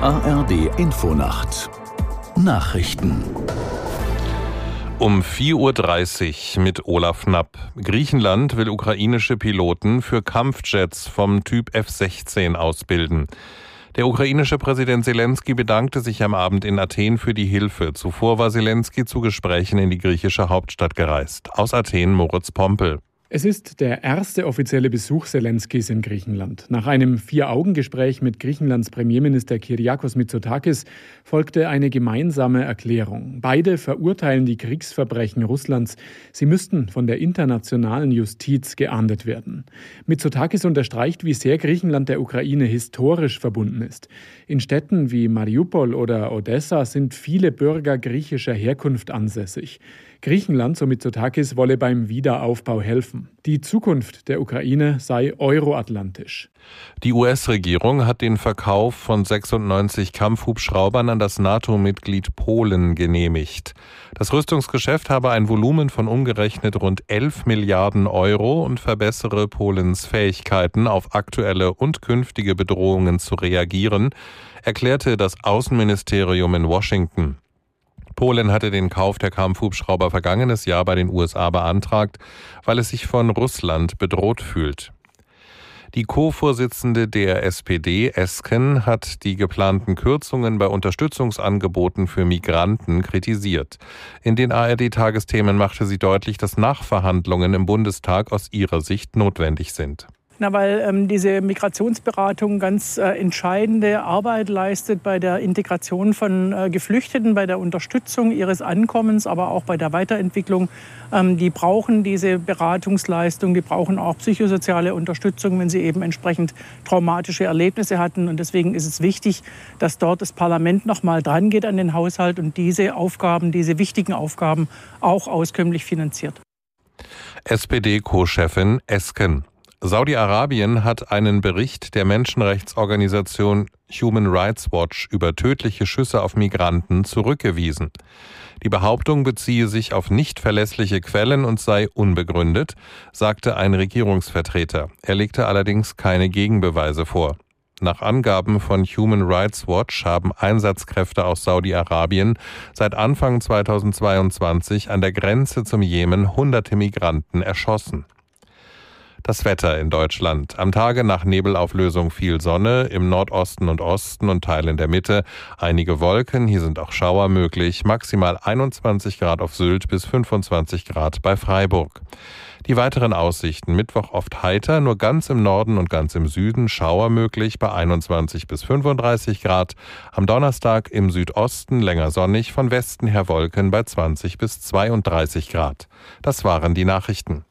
ARD Infonacht Nachrichten um 4.30 Uhr mit Olaf Knapp. Griechenland will ukrainische Piloten für Kampfjets vom Typ F-16 ausbilden. Der ukrainische Präsident Zelensky bedankte sich am Abend in Athen für die Hilfe. Zuvor war Zelensky zu Gesprächen in die griechische Hauptstadt gereist. Aus Athen Moritz Pompel. Es ist der erste offizielle Besuch Zelenskis in Griechenland. Nach einem Vier-Augen-Gespräch mit Griechenlands Premierminister Kyriakos Mitsotakis folgte eine gemeinsame Erklärung. Beide verurteilen die Kriegsverbrechen Russlands. Sie müssten von der internationalen Justiz geahndet werden. Mitsotakis unterstreicht, wie sehr Griechenland der Ukraine historisch verbunden ist. In Städten wie Mariupol oder Odessa sind viele Bürger griechischer Herkunft ansässig. Griechenland, so Mitsotakis, wolle beim Wiederaufbau helfen. Die Zukunft der Ukraine sei euroatlantisch. Die US-Regierung hat den Verkauf von 96 Kampfhubschraubern an das NATO-Mitglied Polen genehmigt. Das Rüstungsgeschäft habe ein Volumen von umgerechnet rund 11 Milliarden Euro und verbessere Polens Fähigkeiten, auf aktuelle und künftige Bedrohungen zu reagieren, erklärte das Außenministerium in Washington. Polen hatte den Kauf der Kampfhubschrauber vergangenes Jahr bei den USA beantragt, weil es sich von Russland bedroht fühlt. Die Co-Vorsitzende der SPD, Esken, hat die geplanten Kürzungen bei Unterstützungsangeboten für Migranten kritisiert. In den ARD-Tagesthemen machte sie deutlich, dass Nachverhandlungen im Bundestag aus ihrer Sicht notwendig sind. Na, weil ähm, diese Migrationsberatung ganz äh, entscheidende Arbeit leistet bei der Integration von äh, Geflüchteten, bei der Unterstützung ihres Ankommens, aber auch bei der Weiterentwicklung. Ähm, die brauchen diese Beratungsleistung, die brauchen auch psychosoziale Unterstützung, wenn sie eben entsprechend traumatische Erlebnisse hatten. Und deswegen ist es wichtig, dass dort das Parlament noch mal dran geht an den Haushalt und diese Aufgaben, diese wichtigen Aufgaben auch auskömmlich finanziert. SPD-Co-Chefin Esken. Saudi-Arabien hat einen Bericht der Menschenrechtsorganisation Human Rights Watch über tödliche Schüsse auf Migranten zurückgewiesen. Die Behauptung beziehe sich auf nicht verlässliche Quellen und sei unbegründet, sagte ein Regierungsvertreter. Er legte allerdings keine Gegenbeweise vor. Nach Angaben von Human Rights Watch haben Einsatzkräfte aus Saudi-Arabien seit Anfang 2022 an der Grenze zum Jemen hunderte Migranten erschossen. Das Wetter in Deutschland. Am Tage nach Nebelauflösung viel Sonne, im Nordosten und Osten und Teilen der Mitte einige Wolken, hier sind auch Schauer möglich, maximal 21 Grad auf Sylt bis 25 Grad bei Freiburg. Die weiteren Aussichten. Mittwoch oft heiter, nur ganz im Norden und ganz im Süden Schauer möglich bei 21 bis 35 Grad. Am Donnerstag im Südosten länger sonnig, von Westen her Wolken bei 20 bis 32 Grad. Das waren die Nachrichten.